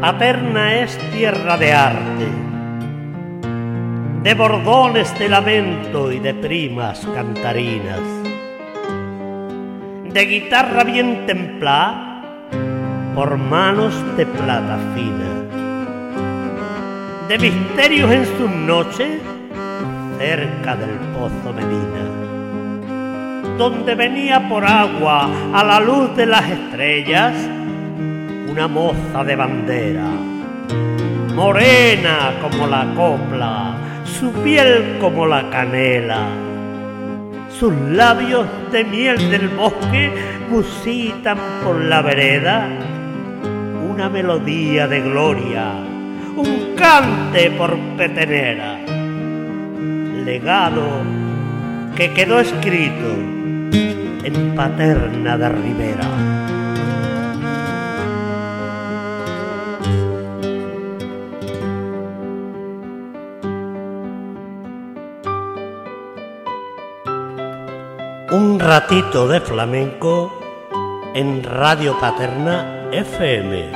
Paterna es tierra de arte, de bordones de lamento y de primas cantarinas, de guitarra bien templada por manos de plata fina, de misterios en sus noches cerca del pozo Medina, donde venía por agua a la luz de las estrellas una moza de bandera, morena como la copla, su piel como la canela, sus labios de miel del bosque musitan por la vereda. Una melodía de gloria, un cante por petenera, legado que quedó escrito en Paterna de Rivera. Un ratito de flamenco en Radio Paterna FM.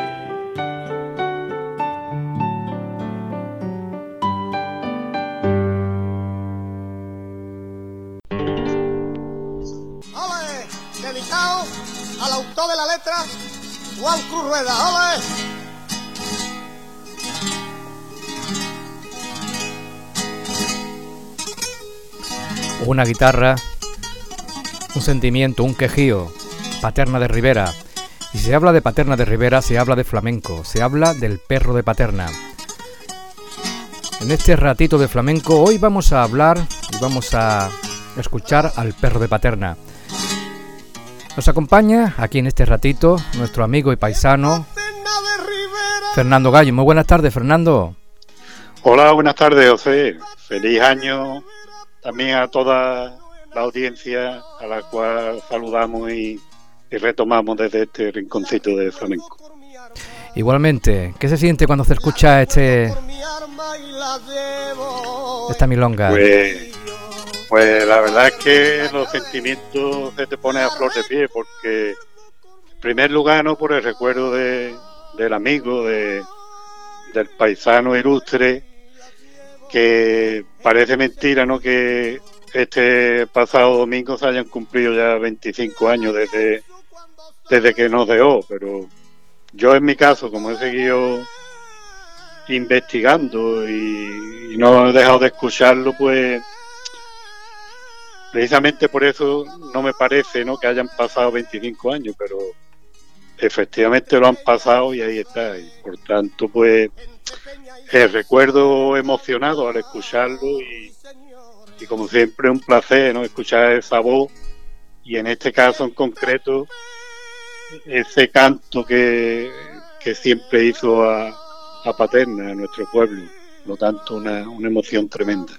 ¡Ole! Dedicado al autor de la letra, Juan Cruz Rueda. ¡Ole! Una guitarra, un sentimiento, un quejío, Paterna de Rivera. Y si se habla de Paterna de Rivera, se habla de flamenco, se habla del perro de Paterna. En este ratito de flamenco, hoy vamos a hablar y vamos a escuchar al perro de Paterna. Nos acompaña aquí en este ratito nuestro amigo y paisano Fernando Gallo. Muy buenas tardes, Fernando. Hola, buenas tardes, José. Feliz año también a toda la audiencia a la cual saludamos y, y retomamos desde este rinconcito de flamenco. Igualmente, ¿qué se siente cuando se escucha este esta milonga? Pues, pues la verdad es que los sentimientos se te ponen a flor de pie porque en primer lugar no por el recuerdo de, del amigo, de, del paisano ilustre, que parece mentira, ¿no? Que este pasado domingo se hayan cumplido ya 25 años desde, desde que nos dejó, pero yo en mi caso, como he seguido investigando y, y no he dejado de escucharlo, pues precisamente por eso no me parece ¿no? que hayan pasado 25 años, pero efectivamente lo han pasado y ahí está. Y por tanto, pues el recuerdo emocionado al escucharlo y, y como siempre un placer ¿no? escuchar esa voz y en este caso en concreto ese canto que, que siempre hizo a, a Paterna, a nuestro pueblo. Por lo tanto, una, una emoción tremenda.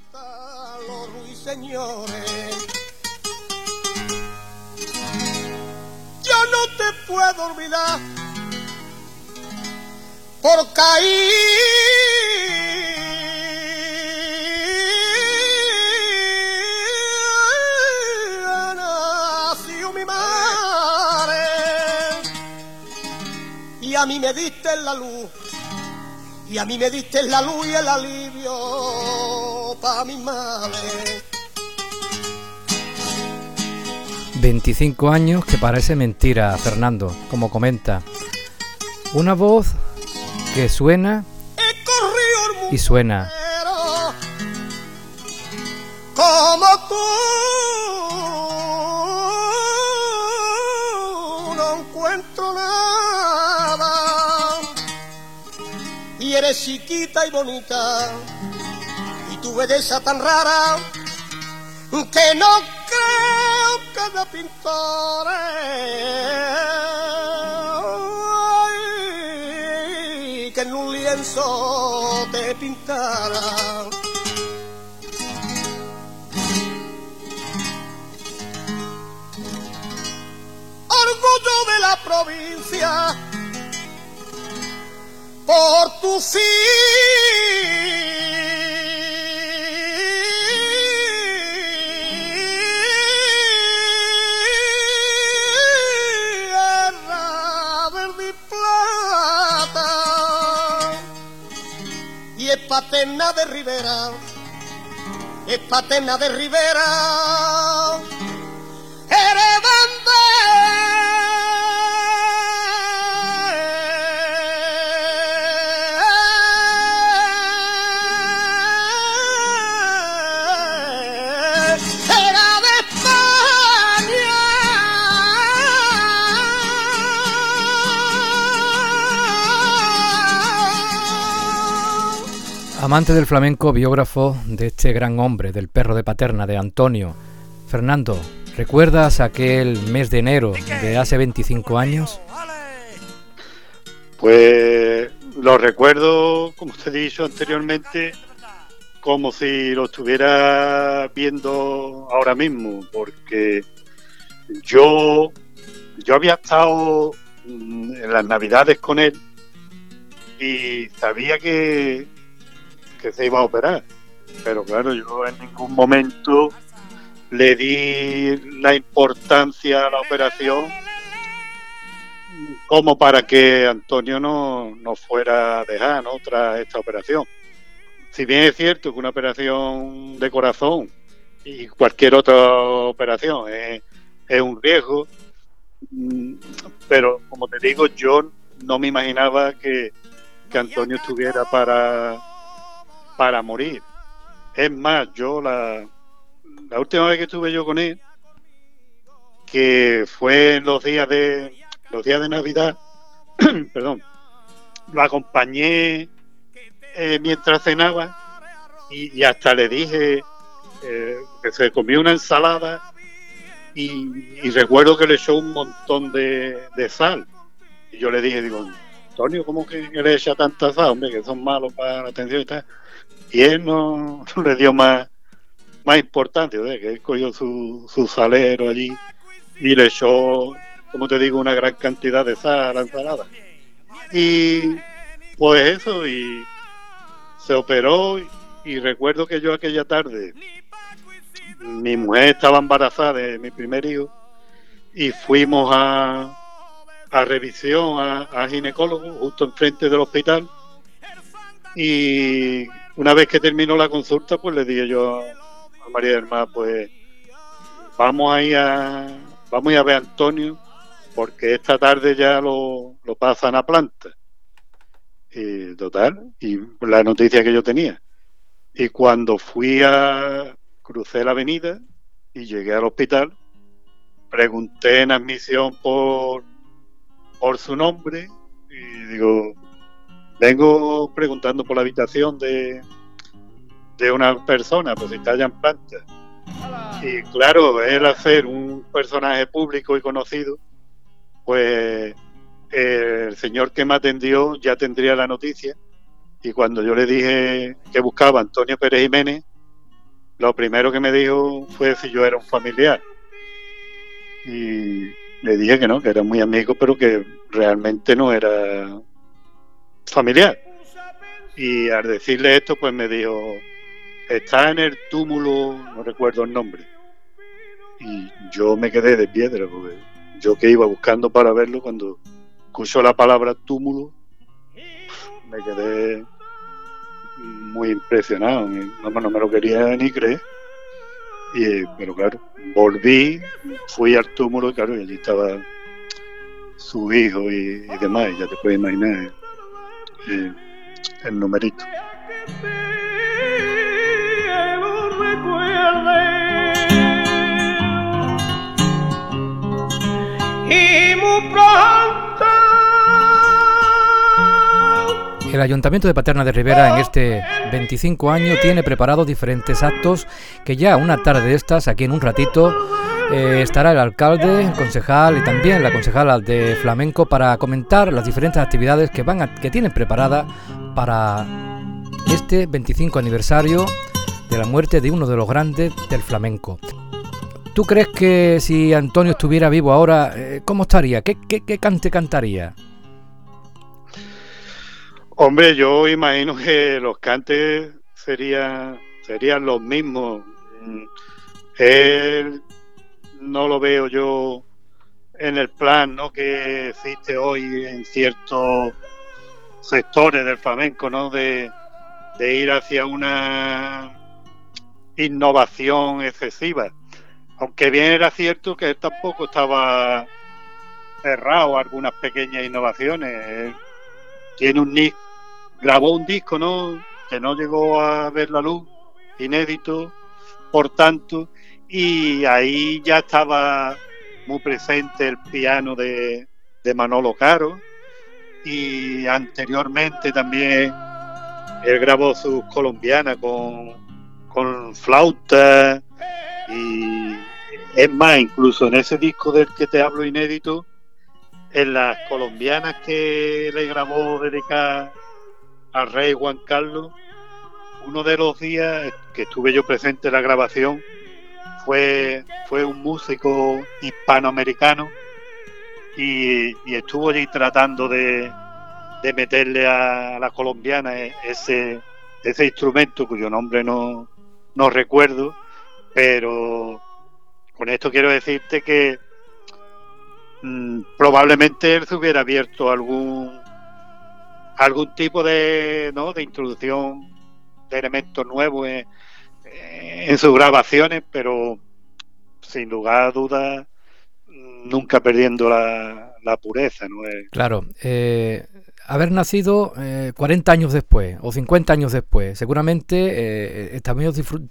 Yo no te puedo olvidar porque ahí a mí me diste la luz y a mí me diste la luz y el alivio para mi madre 25 años que parece mentira, Fernando, como comenta. Una voz que suena y suena. como tú eres chiquita y bonita y tu belleza tan rara que no creo que de pintores que en un lienzo te pintara. Orgullo de la provincia por tu tierra verde y plata. Es paterna de Rivera, es paterna de Rivera, Amante del flamenco, biógrafo de este gran hombre, del perro de Paterna, de Antonio. Fernando, ¿recuerdas aquel mes de enero de hace 25 años? Pues lo recuerdo, como te he dicho anteriormente, como si lo estuviera viendo ahora mismo, porque yo, yo había estado mm, en las navidades con él y sabía que, que se iba a operar, pero claro, yo en ningún momento le di la importancia a la operación como para que Antonio no, no fuera a dejar ¿no? tras esta operación. Si bien es cierto que una operación de corazón y cualquier otra operación es, es un riesgo, mm, pero como te digo, yo no me imaginaba que, que Antonio estuviera para, para morir. Es más, yo la, la última vez que estuve yo con él, que fue en los días de los días de Navidad, perdón, lo acompañé eh, mientras cenaba y, hasta le dije eh, que se comió una ensalada y, recuerdo que le echó un montón de, de, sal. Y yo le dije, digo, Antonio, ¿cómo que le echa tanta sal? Hombre, que son malos para la atención y tal. Y él no, le dio más, más importancia, que él cogió su, su salero allí y le echó como te digo, una gran cantidad de sal a la ensalada. Y pues eso, y se operó y recuerdo que yo aquella tarde, mi mujer estaba embarazada de mi primer hijo y fuimos a, a revisión a, a ginecólogo justo enfrente del hospital y una vez que terminó la consulta pues le dije yo a María del Mar pues vamos a ir a vamos a ver a Antonio porque esta tarde ya lo, lo pasan a planta. Y total, y la noticia que yo tenía. Y cuando fui a crucé la avenida y llegué al hospital, pregunté en admisión por, por su nombre y digo, vengo preguntando por la habitación de, de una persona, pues si está allá en planta. Y claro, él hacer un personaje público y conocido, pues el señor que me atendió ya tendría la noticia y cuando yo le dije que buscaba a Antonio Pérez Jiménez, lo primero que me dijo fue si yo era un familiar. Y le dije que no, que era muy amigo, pero que realmente no era familiar. Y al decirle esto, pues me dijo, está en el túmulo, no recuerdo el nombre. Y yo me quedé de piedra, porque yo que iba buscando para verlo, cuando escuchó la palabra túmulo, me quedé muy impresionado, no, me lo quería ni creer. Y, pero claro, volví, fui al túmulo y claro, y allí estaba su hijo y, demás, ya te puedes imaginar eh, el numerito. y muy El Ayuntamiento de Paterna de Rivera en este 25 año tiene preparados diferentes actos que ya una tarde de estas, aquí en un ratito, eh, estará el alcalde, el concejal y también la concejala de flamenco para comentar las diferentes actividades que van a, que tienen preparadas para este 25 aniversario de la muerte de uno de los grandes del flamenco. ¿Tú crees que si Antonio estuviera vivo ahora, eh, cómo estaría? ¿Qué, qué, qué cante cantaría? Hombre, yo imagino que los cantes serían, serían los mismos. Él no lo veo yo en el plan ¿no? que existe hoy en ciertos sectores del flamenco, ¿no? De, ir hacia una innovación excesiva. Aunque bien era cierto que él tampoco estaba cerrado a algunas pequeñas innovaciones. tiene un grabó un disco, ¿no? Que no llegó a ver la luz, inédito, por tanto, y ahí ya estaba muy presente el piano de, de Manolo Caro y anteriormente también él grabó sus colombianas con, con flauta y es más, incluso en ese disco del que te hablo inédito, en las colombianas que le grabó dedicar al rey Juan Carlos, uno de los días que estuve yo presente en la grabación fue, fue un músico hispanoamericano y, estuvo allí tratando de, de meterle a la colombiana ese, ese instrumento cuyo nombre no, no recuerdo, pero con esto quiero decirte que mm, probablemente él se hubiera abierto algún algún tipo de, ¿no? de introducción de elementos nuevos en, sus grabaciones, pero sin lugar a dudas nunca perdiendo la, la pureza. ¿no? Claro, eh, haber nacido 40 eh, años después o 50 años después, seguramente eh,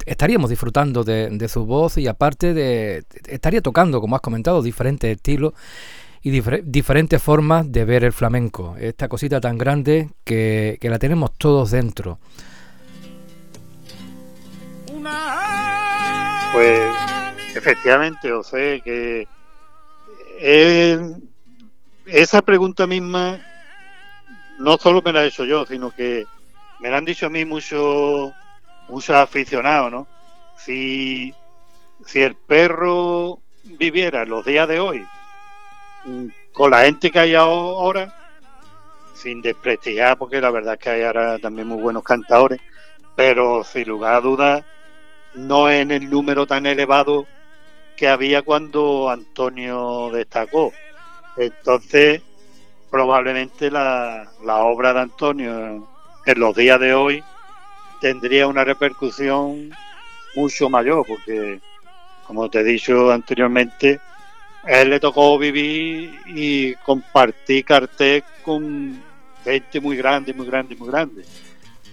estaríamos disfrutando de, su voz y aparte de, estaría tocando, como has comentado, diferentes estilos y diferentes formas de ver el flamenco. Esta cosita tan grande que, que la tenemos todos dentro. Pues efectivamente, o sea que eh, esa pregunta misma no solo me la he hecho yo, sino que me la han dicho a mí muchos muchos aficionados, ¿no? Si, si el perro viviera los días de hoy con la gente que hay ahora, sin desprestigiar, porque la verdad es que hay ahora también muy buenos cantadores, pero sin lugar a dudas, no en el número tan elevado que había cuando Antonio destacó. Entonces, probablemente la, la obra de Antonio en los días de hoy tendría una repercusión mucho mayor, porque, como te he dicho anteriormente, él le tocó vivir y compartir cartel con gente muy grande, muy grande, muy grande.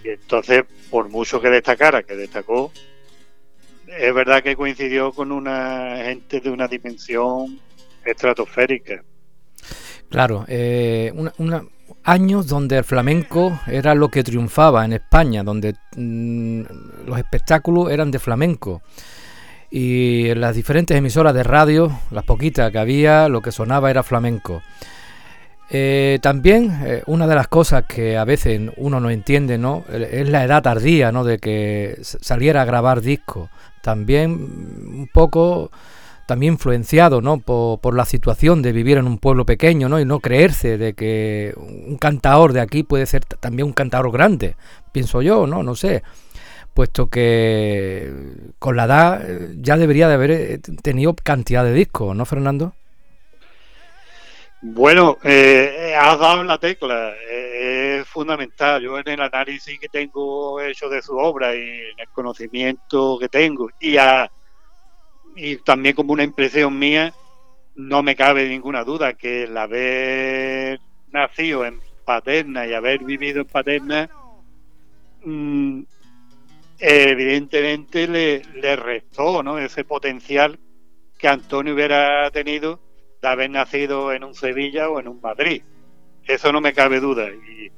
Y entonces, por mucho que destacara, que destacó, es verdad que coincidió con una gente de una dimensión estratosférica. Claro, eh, años donde el flamenco era lo que triunfaba en España, donde mm, los espectáculos eran de flamenco. Y las diferentes emisoras de radio, las poquitas que había, lo que sonaba era flamenco. Eh, también eh, una de las cosas que a veces uno no entiende, ¿no? Es la edad tardía, ¿no? De que saliera a grabar discos. También un poco también influenciado ¿no? por, la situación de vivir en un pueblo pequeño ¿no? y no creerse de que un cantador de aquí puede ser también un cantador grande, pienso yo, no, no sé, puesto que con la edad eh, ya debería de haber eh, tenido cantidad de discos, ¿no, Fernando? Bueno, eh, has dado la tecla, es fundamental. Yo en el análisis que tengo hecho de su obra y en el conocimiento que tengo y a y también como una impresión mía, no me cabe ninguna duda que el haber nacido en Paterna y haber vivido en Paterna, mm, evidentemente le, le restó ¿no? ese potencial que Antonio hubiera tenido de haber nacido en un Sevilla o en un Madrid. Eso no me cabe duda. Y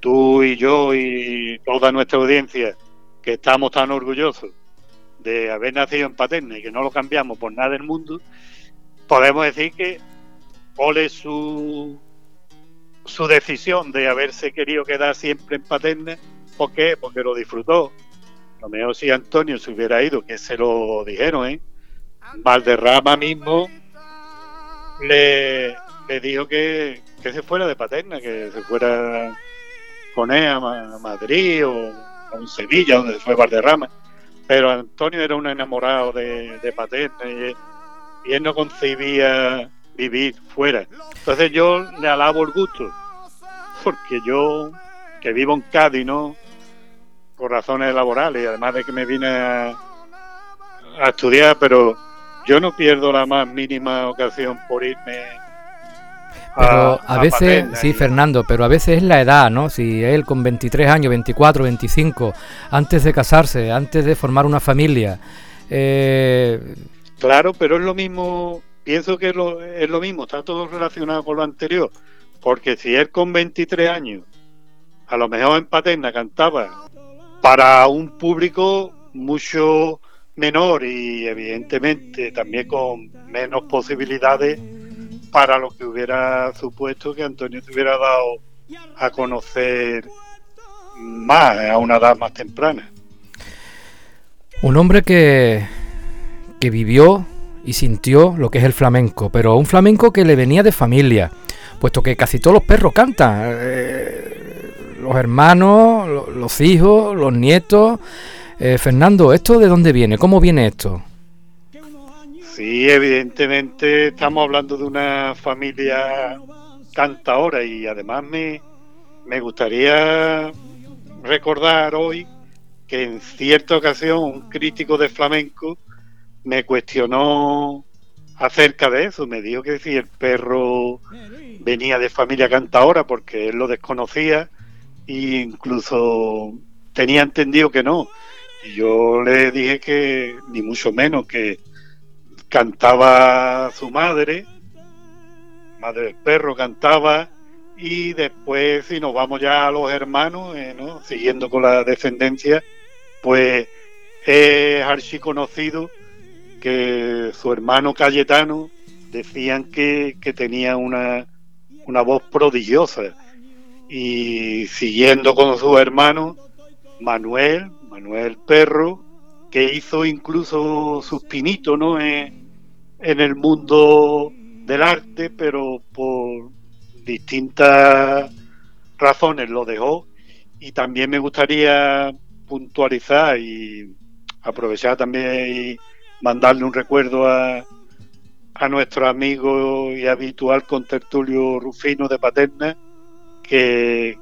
tú y yo y toda nuestra audiencia, que estamos tan orgullosos de haber nacido en Paterna y que no lo cambiamos por nada del mundo, podemos decir que ole su, su decisión de haberse querido quedar siempre en Paterna. ¿Por qué? Porque lo disfrutó. Lo mejor si Antonio se hubiera ido, que se lo dijeron, ¿eh? Valderrama mismo le, le dijo que, que se fuera de Paterna, que se fuera con él a Madrid o a Sevilla, donde fue Valderrama pero Antonio era un enamorado de, de Paterna y, él no concebía vivir fuera. Entonces yo le alabo el gusto, porque yo, que vivo en Cádiz, ¿no? Por razones laborales además de que me vine a, a estudiar, pero yo no pierdo la más mínima ocasión por irme pero a, veces, sí, Fernando, pero a veces es la edad, ¿no? Si él con 23 años, 24, 25, antes de casarse, antes de formar una familia. Eh... Claro, pero es lo mismo, pienso que es lo, es lo mismo, está todo relacionado con lo anterior. Porque si él con 23 años, a lo mejor en Paterna cantaba para un público mucho menor y evidentemente también con menos posibilidades para lo que hubiera supuesto que Antonio se hubiera dado a conocer más a una edad más temprana. Un hombre que, que vivió y sintió lo que es el flamenco, pero un flamenco que le venía de familia, puesto que casi todos los perros cantan, eh, los hermanos, los hijos, los nietos. Eh, Fernando, ¿esto de dónde viene? ¿Cómo viene esto? Sí, evidentemente estamos hablando de una familia cantadora y además me, me gustaría recordar hoy que en cierta ocasión un crítico de flamenco me cuestionó acerca de eso, me dijo que si el perro venía de familia cantadora porque él lo desconocía e incluso tenía entendido que no. Y yo le dije que ni mucho menos que cantaba su madre, madre del perro cantaba, y después si nos vamos ya a los hermanos, eh, siguiendo con la descendencia, pues es archiconocido que su hermano Cayetano decían que, que tenía una, una voz prodigiosa y siguiendo con su hermano Manuel, Manuel Perro, que hizo incluso sus pinitos ¿no? en, el mundo del arte, pero por distintas razones lo dejó. Y también me gustaría puntualizar y aprovechar también y mandarle un recuerdo a, a nuestro amigo y habitual contertulio Rufino de Paterna, que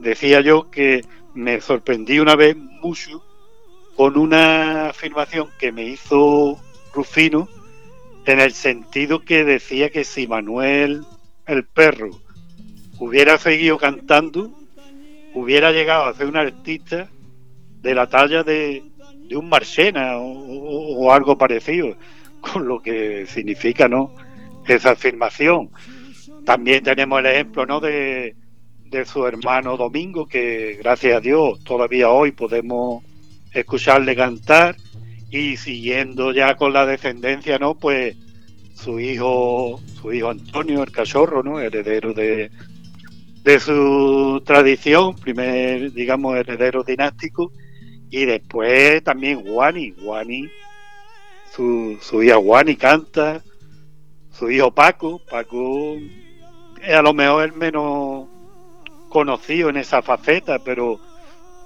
decía yo que me sorprendí una vez mucho con una afirmación que me hizo Rufino en el sentido que decía que si Manuel el perro hubiera seguido cantando, hubiera llegado a ser un artista de la talla de, un Marchena o, algo parecido, con lo que significa no esa afirmación. También tenemos el ejemplo ¿no? de, de su hermano Domingo, que gracias a Dios todavía hoy podemos escucharle cantar y siguiendo ya con la descendencia, ¿no? Pues su hijo, su hijo Antonio, el cachorro, ¿no? Heredero de, de su tradición, primer, digamos, heredero dinástico, y después también Juani, Juani, su, su hija Juani canta, su hijo Paco, Paco a lo mejor el menos conocido en esa faceta, pero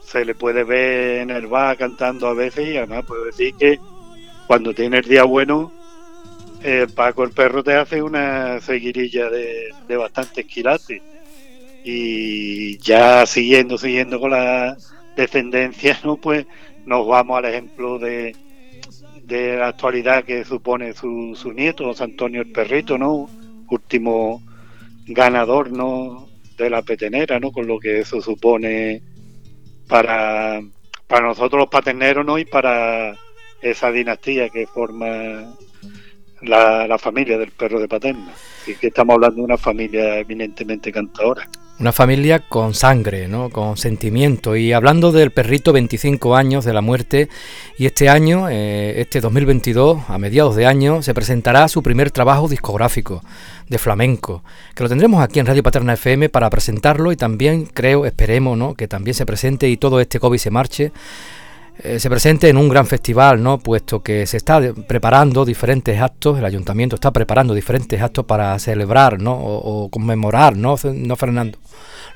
se le puede ver en el bar cantando a veces y además puedo decir que cuando tiene el día bueno, el Paco el perro te hace una seguirilla de, de bastantes quilates. Y ya siguiendo, siguiendo con la descendencia, ¿no? Pues nos vamos al ejemplo de, de la actualidad que supone su, su nieto, José Antonio el Perrito, ¿no? Último ganador, ¿no? De la petenera, ¿no? Con lo que eso supone para, para nosotros los paterneros ¿no? y para esa dinastía que forma la, la familia del perro de paterna. Y que estamos hablando de una familia eminentemente cantadora. Una familia con sangre, ¿no? con sentimiento. Y hablando del perrito, 25 años de la muerte, y este año, eh, este 2022, a mediados de año, se presentará su primer trabajo discográfico de flamenco, que lo tendremos aquí en Radio Paterna FM para presentarlo y también creo, esperemos, ¿no? que también se presente y todo este COVID se marche eh, se presente en un gran festival, ¿no? Puesto que se está preparando diferentes actos, el ayuntamiento está preparando diferentes actos para celebrar, ¿no? O, conmemorar, ¿no? No, Fernando,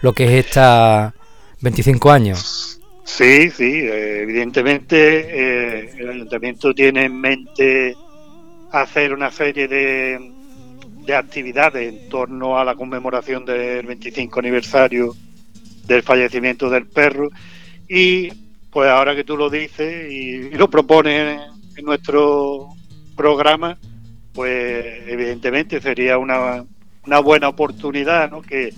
lo que es esta 25 años. Sí, sí, eh, evidentemente eh, el ayuntamiento tiene en mente hacer una serie de, de actividades en torno a la conmemoración del 25 aniversario del fallecimiento del perro y pues ahora que tú lo dices y, lo propones en, nuestro programa, pues evidentemente sería una, una buena oportunidad, ¿no? Que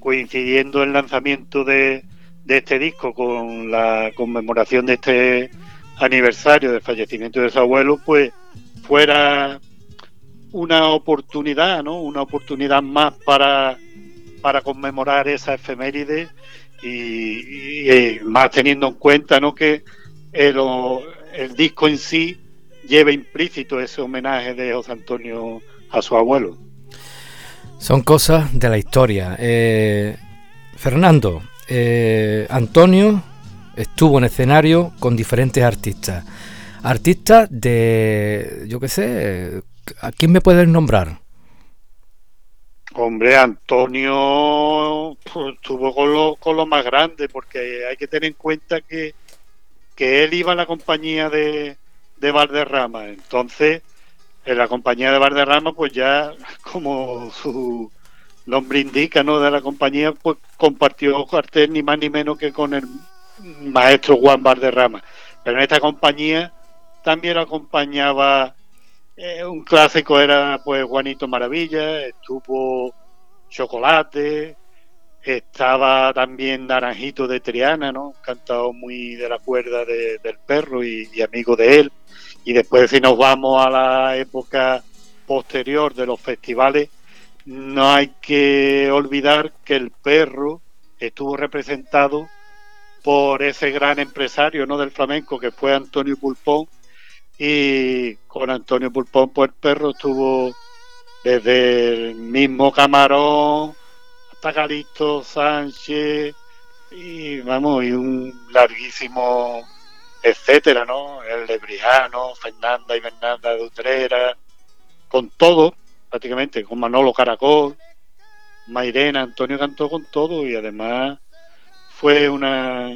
coincidiendo el lanzamiento de, de este disco con la conmemoración de este aniversario del fallecimiento de su abuelo, pues fuera una oportunidad, ¿no? Una oportunidad más para, para conmemorar esa efeméride y, más teniendo en cuenta, ¿no? Que el, el disco en sí lleva implícito ese homenaje de José Antonio a su abuelo. Son cosas de la historia. Eh, Fernando, eh, Antonio estuvo en escenario con diferentes artistas. Artistas de, yo qué sé, ¿a quién me puedes nombrar? Hombre, Antonio pues, estuvo con lo, más grande, porque hay que tener en cuenta que, que él iba a la compañía de, de Valderrama. Entonces, en la compañía de Valderrama, pues ya, como su nombre indica, ¿no? De la compañía, pues compartió cartel ni más ni menos que con el maestro Juan Valderrama. Pero en esta compañía también lo acompañaba eh, un clásico, era pues Juanito Maravilla, estuvo Chocolate, estaba también Naranjito de Triana, ¿no? Cantado muy de la cuerda del perro y, y, amigo de él. Y después si nos vamos a la época posterior de los festivales, no hay que olvidar que el perro estuvo representado por ese gran empresario no del flamenco que fue Antonio Pulpón y con Antonio Pulpón pues el perro estuvo desde el mismo Camarón hasta Calixto Sánchez y vamos y un larguísimo etcétera no el Lebriano Fernanda y Fernanda de Utrera con todo prácticamente con Manolo Caracol Mairena Antonio cantó con todo y además fue una,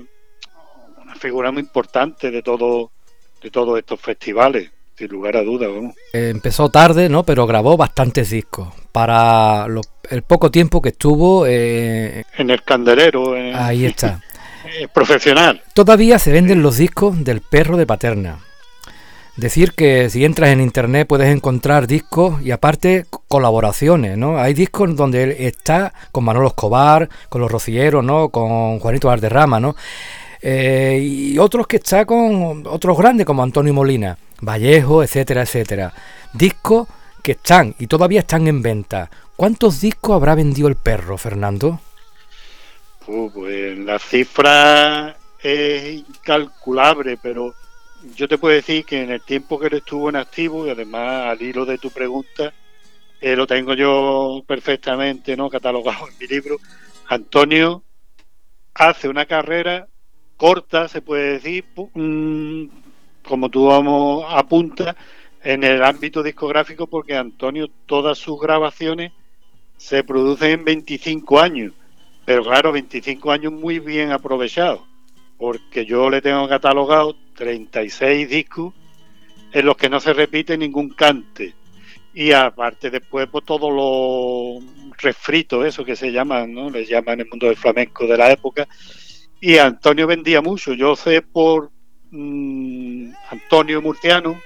una figura muy importante de todo de todos estos festivales, sin lugar a dudas. Eh, empezó tarde, ¿no? Pero grabó bastantes discos. Para el poco tiempo que estuvo... Eh, en el candelero. ahí está. profesional. Todavía se venden los discos del perro de Paterna. Decir que si entras en internet puedes encontrar discos y aparte colaboraciones, ¿no? Hay discos donde él está con Manolo Escobar, con los Rocieros, ¿no? Con Juanito Valderrama, ¿no? Eh, y otros que está con otros grandes como Antonio Molina, Vallejo, etcétera, etcétera. Discos que están y todavía están en venta. ¿Cuántos discos habrá vendido el perro, Fernando? pues la cifra es incalculable, pero yo te puedo decir que en el tiempo que él estuvo en activo, y además al hilo de tu pregunta, eh, lo tengo yo perfectamente no catalogado en mi libro, Antonio hace una carrera corta, se puede decir, mm, como tú vamos apunta, en el ámbito discográfico, porque Antonio, todas sus grabaciones se producen en 25 años, pero claro, 25 años muy bien aprovechados porque yo le tengo catalogado 36 discos en los que no se repite ningún cante. Y aparte después pues todo lo refrito, eso que se llaman, ¿no? Les llaman en el mundo del flamenco de la época. Y Antonio vendía mucho. Yo sé por mm, Antonio Murciano,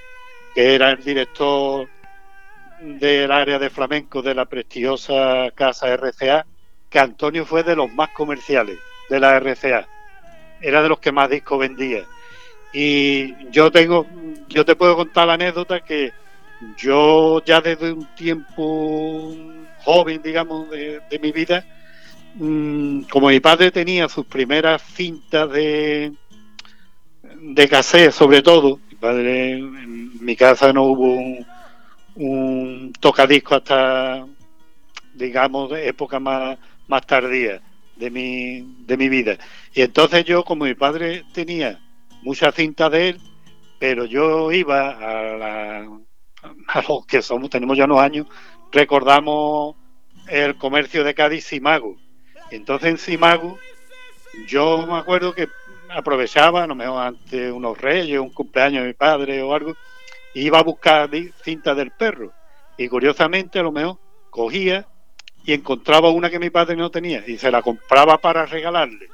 que era el director del área de flamenco de la prestigiosa casa RCA, que Antonio fue de los más comerciales de la RCA era de los que más discos vendía. Y yo tengo, yo te puedo contar la anécdota que yo ya desde un tiempo joven, digamos, de, mi vida, mm, como mi padre tenía sus primeras cintas de, de sobre todo, mi padre, en mi casa no hubo un, tocadisco hasta, digamos, época más, más tardía de mi, de mi vida. Y entonces yo, como mi padre tenía mucha cinta de él, pero yo iba a, la, a los que somos, tenemos ya unos años, recordamos el comercio de Cádiz Simago. Entonces en Simago yo me acuerdo que aprovechaba, a lo mejor ante unos reyes, un cumpleaños de mi padre o algo, iba a buscar cinta del perro. Y curiosamente a lo mejor cogía y encontraba una que mi padre no tenía y se la compraba para regalarle.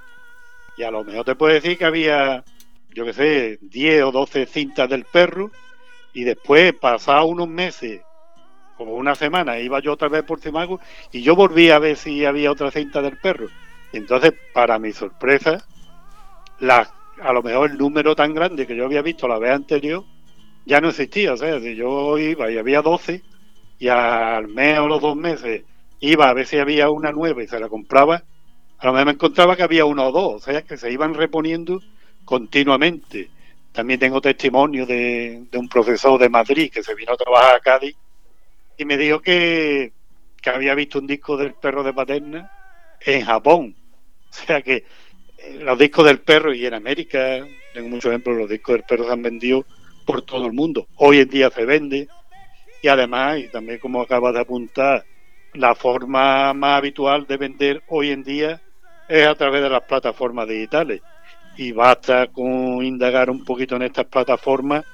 Y a lo mejor te puedo decir que había yo qué sé, 10 o 12 cintas del perro y después, pasado unos meses, como una semana, iba yo otra vez por Cimago y yo volví a ver si había otra cinta del perro. entonces, para mi sorpresa, la, a lo mejor el número tan grande que yo había visto la vez anterior ya no existía. O sea, si yo iba y había 12 y al mes o los dos meses iba a ver si había una nueva y se la compraba, a lo mejor me encontraba que había uno o dos. O sea, que se iban reponiendo continuamente. También tengo testimonio de, un profesor de Madrid que se vino a trabajar a Cádiz y me dijo que, que había visto un disco del perro de Paterna en Japón. O sea que eh, los discos del perro y en América, tengo muchos ejemplos, los discos del perro se han vendido por todo el mundo. Hoy en día se vende y además, y también como acaba de apuntar, la forma más habitual de vender hoy en día es a través de las plataformas digitales. Y basta con indagar un poquito en estas plataformas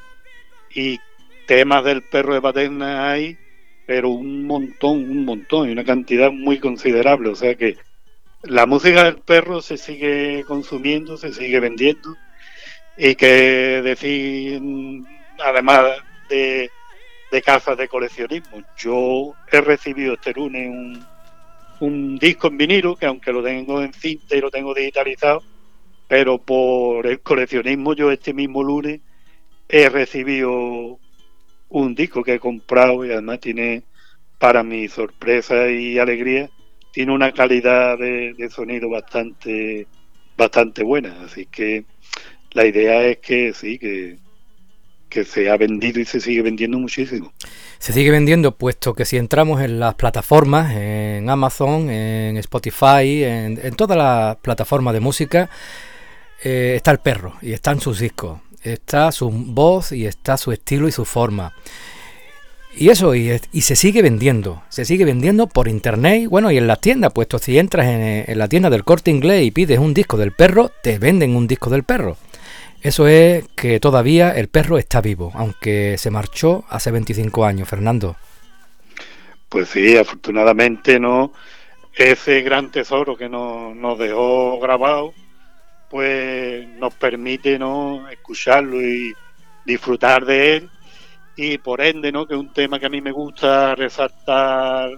y temas del perro de paterna hay, pero un montón, un montón, y una cantidad muy considerable. O sea que la música del perro se sigue consumiendo, se sigue vendiendo y que decir, además de, de casas de coleccionismo, yo he recibido este lunes un, un disco en vinilo, que aunque lo tengo en cinta y lo tengo digitalizado, pero por el coleccionismo yo este mismo lunes he recibido un disco que he comprado y además tiene, para mi sorpresa y alegría, tiene una calidad de, sonido bastante bastante buena, así que la idea es que sí, que, que se ha vendido y se sigue vendiendo muchísimo. Se sigue vendiendo puesto que si entramos en las plataformas, en Amazon, en Spotify, en, todas las plataformas de música, eh, está el perro y están sus discos, está su voz y está su estilo y su forma. Y eso, y, se sigue vendiendo, se sigue vendiendo por internet, bueno, y en las tiendas, puesto si entras en, en la tienda del corte inglés y pides un disco del perro, te venden un disco del perro. Eso es que todavía el perro está vivo, aunque se marchó hace 25 años, Fernando. Pues sí, afortunadamente no. Ese gran tesoro que nos dejó grabado, pues nos permite no escucharlo y disfrutar de él y por ende, ¿no? Que es un tema que a mí me gusta resaltar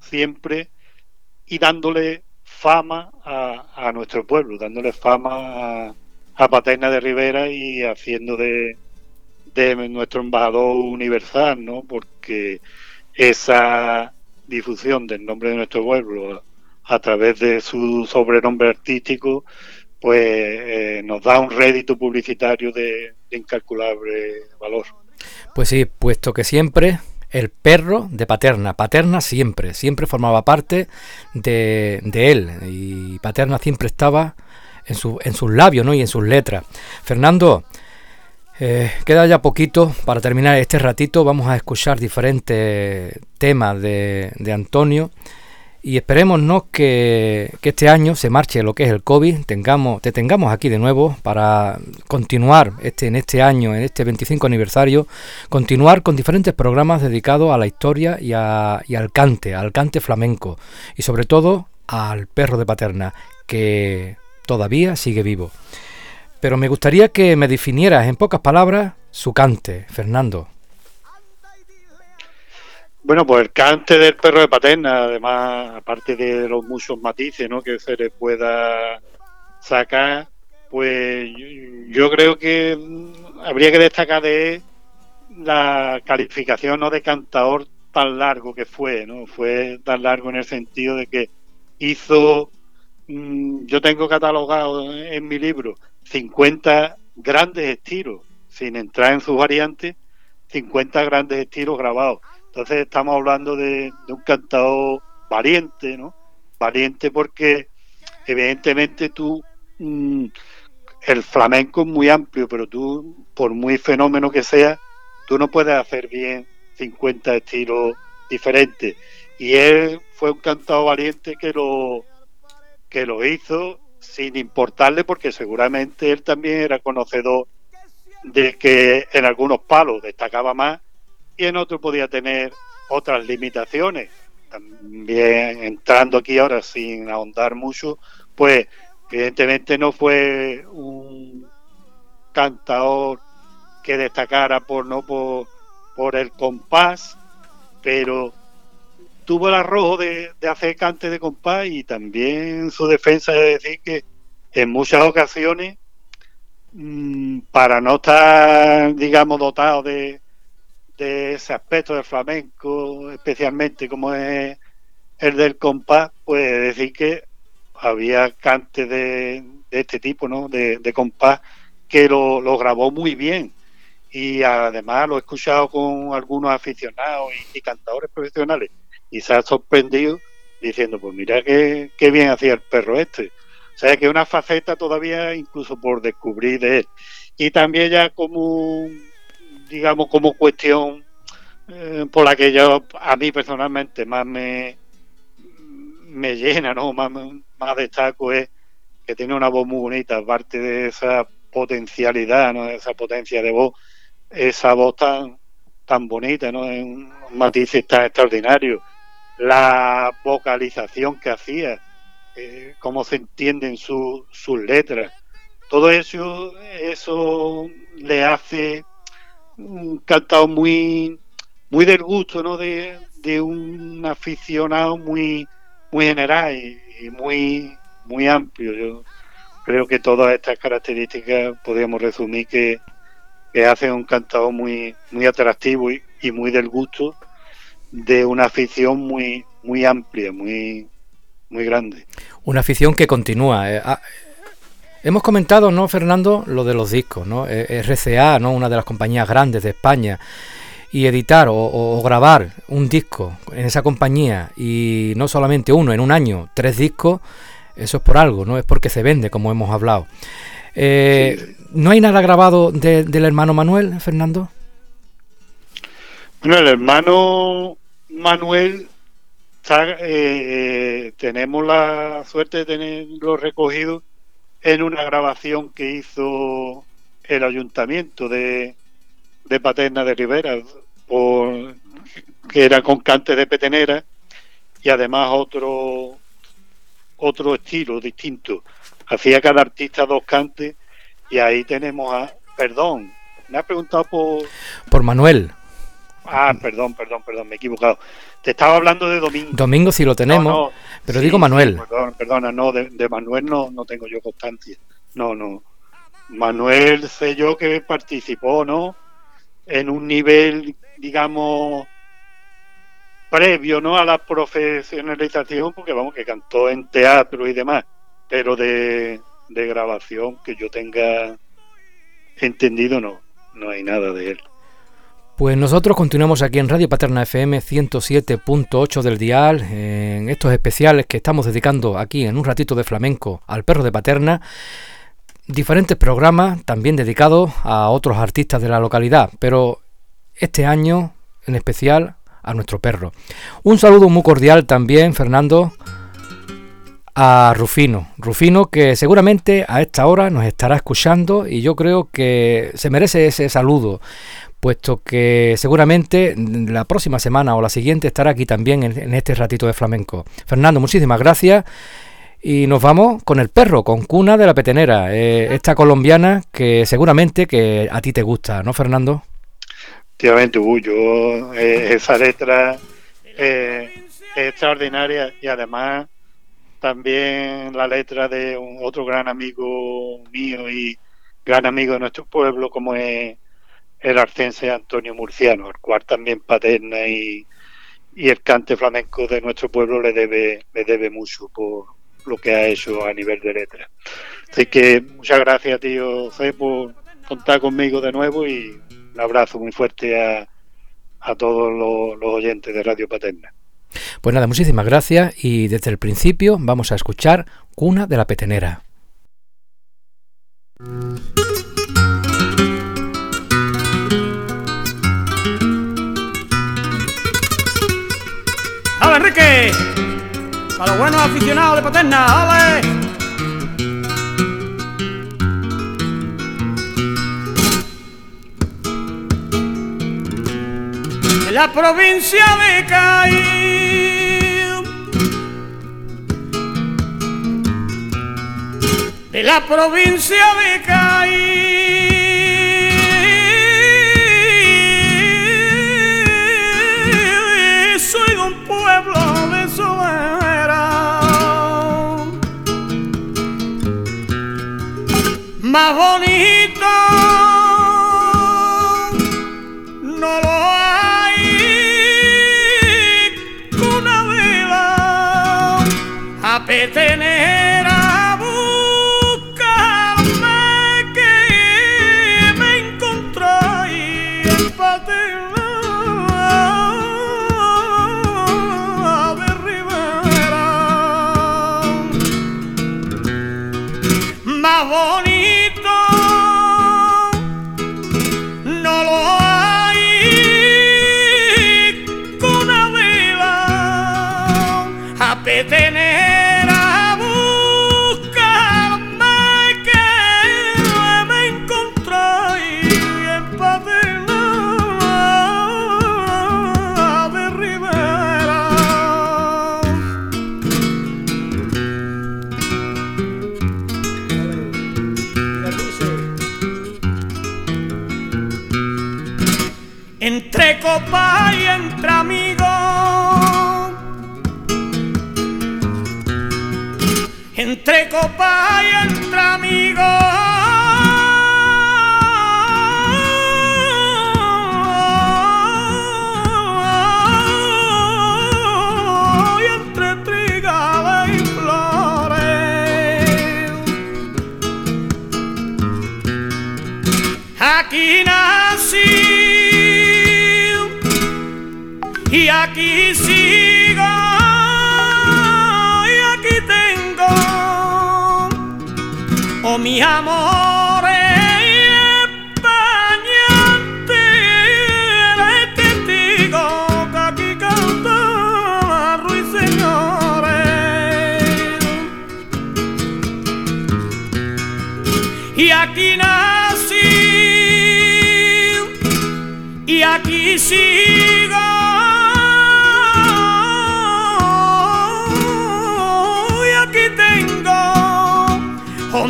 siempre y dándole fama a, a nuestro pueblo, dándole fama a, a Paterna de Rivera y haciendo de, de nuestro embajador universal, ¿no? Porque esa difusión del nombre de nuestro pueblo a través de su sobrenombre artístico, pues eh, nos da un rédito publicitario de, incalculable valor. Pues sí, puesto que siempre el perro de Paterna. Paterna siempre, siempre formaba parte de, de, él y Paterna siempre estaba en, su, en sus labios ¿no? y en sus letras. Fernando, eh, queda ya poquito para terminar este ratito. Vamos a escuchar diferentes temas de, de Antonio y esperemos que, que, este año se marche lo que es el COVID, tengamos, te tengamos aquí de nuevo para continuar este, en este año, en este 25 aniversario, continuar con diferentes programas dedicados a la historia y, a, y al cante, al cante flamenco y sobre todo al perro de paterna, que todavía sigue vivo. Pero me gustaría que me definieras en pocas palabras su cante, Fernando. Bueno, pues el cante del perro de paterna, además, aparte de los muchos matices ¿no? que se le pueda sacar, pues yo creo que habría que destacar de la calificación ¿no? de cantador tan largo que fue, ¿no? Fue tan largo en el sentido de que hizo Mm, yo tengo catalogado en mi libro 50 grandes estilos, sin entrar en sus variantes, 50 grandes estilos grabados. Entonces estamos hablando de, un cantador valiente, ¿no? Valiente porque evidentemente tú, mm, el flamenco es muy amplio, pero tú, por muy fenómeno que sea, tú no puedes hacer bien 50 estilos diferentes. Y él fue un cantador valiente que lo que lo hizo sin importarle porque seguramente él también era conocedor de que en algunos palos destacaba más y en otros podía tener otras limitaciones. También entrando aquí ahora sin ahondar mucho, pues evidentemente no fue un, cantador que destacara por no por, por el compás, pero tuvo el arrojo de, hacer cante de compás y también su defensa de decir que en muchas ocasiones, mm, para no estar, digamos, dotado de, de ese aspecto del flamenco, especialmente como es el del compás, pues decir que había cante de, este tipo, ¿no? De, compás que lo, lo, grabó muy bien. Y además lo he escuchado con algunos aficionados y, cantadores profesionales y se ha sorprendido diciendo, pues mira qué, qué bien hacía el perro este. O sea que una faceta todavía incluso por descubrir de él. Y también ya como, digamos, como cuestión eh, por la que yo a mí personalmente más me, me llena, ¿no? Más, más destaco es que tiene una voz muy bonita, aparte de esa potencialidad, ¿no? Esa potencia de voz, esa voz tan, tan bonita, ¿no? En matices tan extraordinarios. La vocalización que hacía, eh, cómo se entienden sus letras. Todo eso, eso le hace un cantado muy, muy del gusto, ¿no? De, de un aficionado muy, muy general y, muy, muy amplio. Yo creo que todas estas características podríamos resumir que, que hacen un cantado muy, muy atractivo y, muy del gusto de una afición muy, muy amplia, muy, muy grande. Una afición que continúa. Eh, ah, hemos comentado, ¿no, Fernando, lo de los discos, ¿no? Eh, RCA, ¿no? Una de las compañías grandes de España y editar o, grabar un disco en esa compañía y no solamente uno, en un año, tres discos, eso es por algo, no es porque se vende, como hemos hablado. Eh, ¿No hay nada grabado del hermano Manuel, Fernando? Bueno, el hermano Manuel, eh, tenemos la suerte de tenerlo recogido en una grabación que hizo el ayuntamiento de, de Paterna de Rivera, por, que era con cante de petenera y además otro otro estilo distinto. Hacía cada artista dos cantes y ahí tenemos a... Perdón, me has preguntado por... Por Manuel. Ah, perdón, perdón, perdón, me he equivocado. Te estaba hablando de Domingo. Domingo sí lo tenemos, pero digo Manuel. perdón, perdona, no, de, de, Manuel no, no tengo yo constancia. No, no. Manuel sé yo que participó, ¿no? En un nivel digamos, previo ¿no? a la profesionalización, porque vamos, que cantó en teatro y demás, pero de, de grabación que yo tenga entendido no, no hay nada de él. Pues nosotros continuamos aquí en Radio Paterna FM 107.8 del dial, en estos especiales que estamos dedicando aquí en un ratito de flamenco al perro de Paterna, diferentes programas también dedicados a otros artistas de la localidad, pero este año en especial a nuestro perro. Un saludo muy cordial también, Fernando, a Rufino. Rufino que seguramente a esta hora nos estará escuchando y yo creo que se merece ese saludo, puesto que seguramente la próxima semana o la siguiente estará aquí también en, este ratito de flamenco. Fernando, muchísimas gracias. Y nos vamos con el perro, con Cuna de la Petenera, eh, esta colombiana que seguramente que a ti te gusta, ¿no, Fernando? Efectivamente, yo eh, esa letra eh, es extraordinaria y además también la letra de un otro gran amigo mío y gran amigo de nuestro pueblo como es el arcense Antonio Murciano, el cual también paterna y, el cante flamenco de nuestro pueblo le debe, le debe mucho por lo que ha hecho a nivel de letra. Así que muchas gracias, tío C, por contar conmigo de nuevo y un abrazo muy fuerte a, a todos los, los oyentes de Radio Paterna. Pues nada, muchísimas gracias y desde el principio vamos a escuchar Cuna de la Petenera. ¡Hala, Enrique! ¡A los buenos aficionados de Paterna! ¡Hala! la provincia de Caín. De la provincia de Caín. más bonito.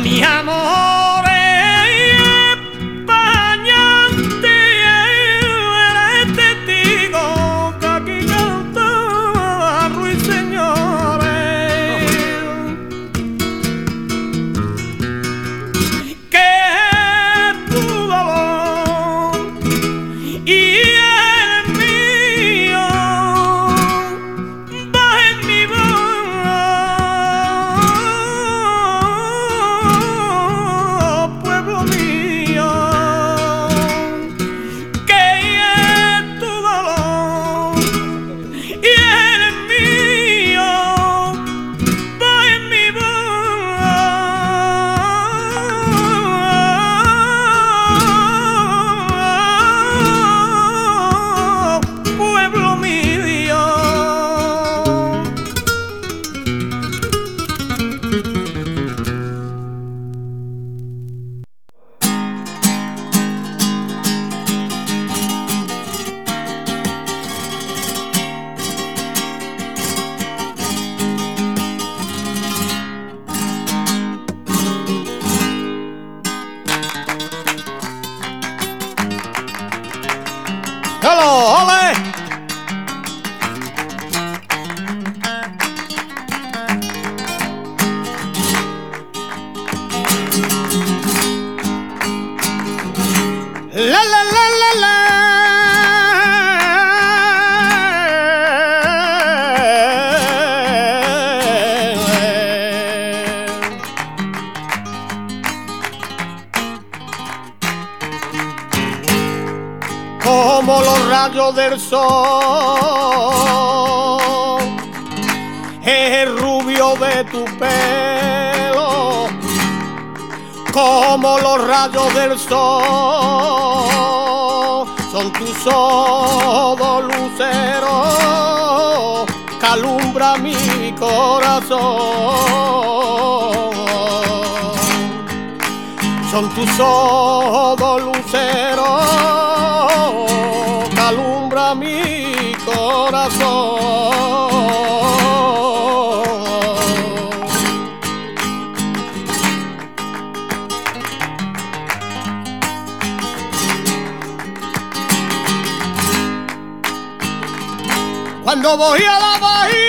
mi amor. Hello, Holland! rayo del sol es el rubio de tu pelo, como los rayos del sol son tus ojos luceros calumbra mi corazón. Son tus ojos luceros alumbra mi corazón. Cuando voy a la bahía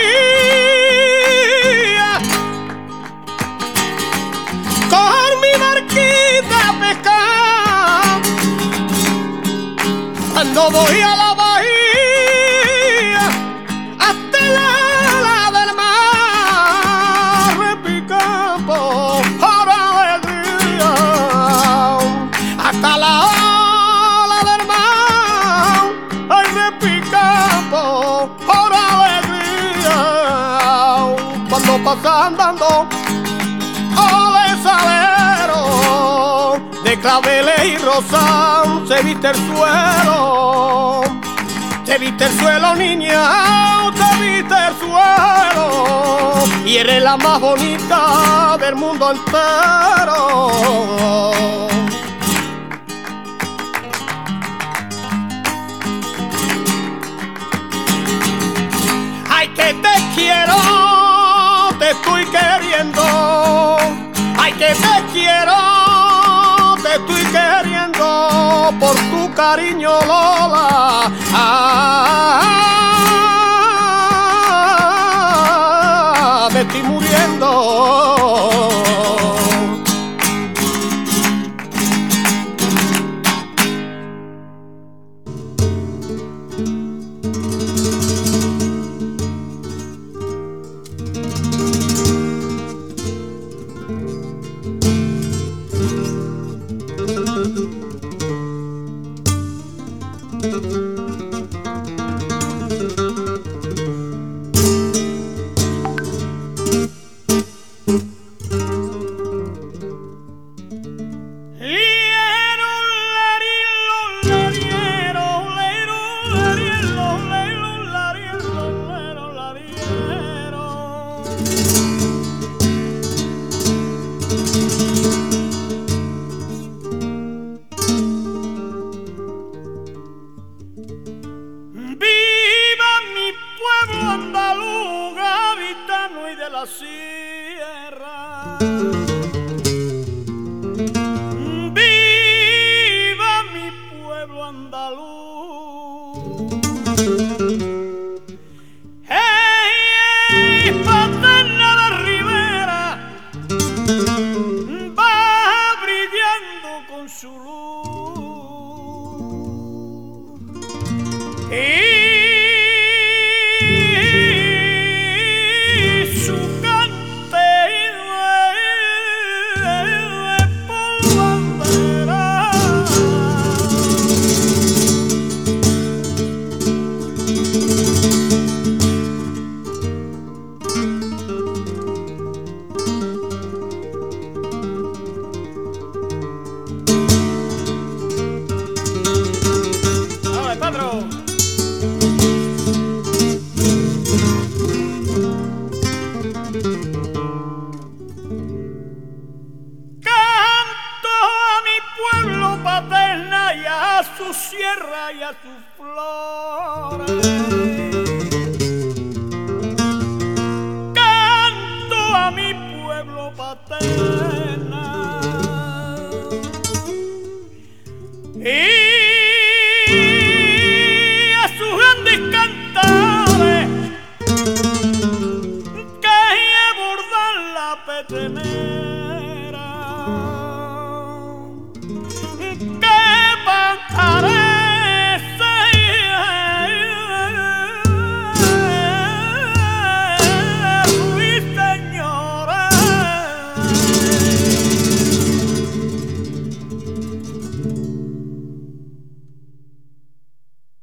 rosán se viste el suelo. Te viste el suelo, niña, te viste el suelo. Y eres la más bonita del mundo entero. Ay, que te quiero, te estoy queriendo. Ay, que te quiero por tu cariño, Lola. Ah, me estoy muriendo.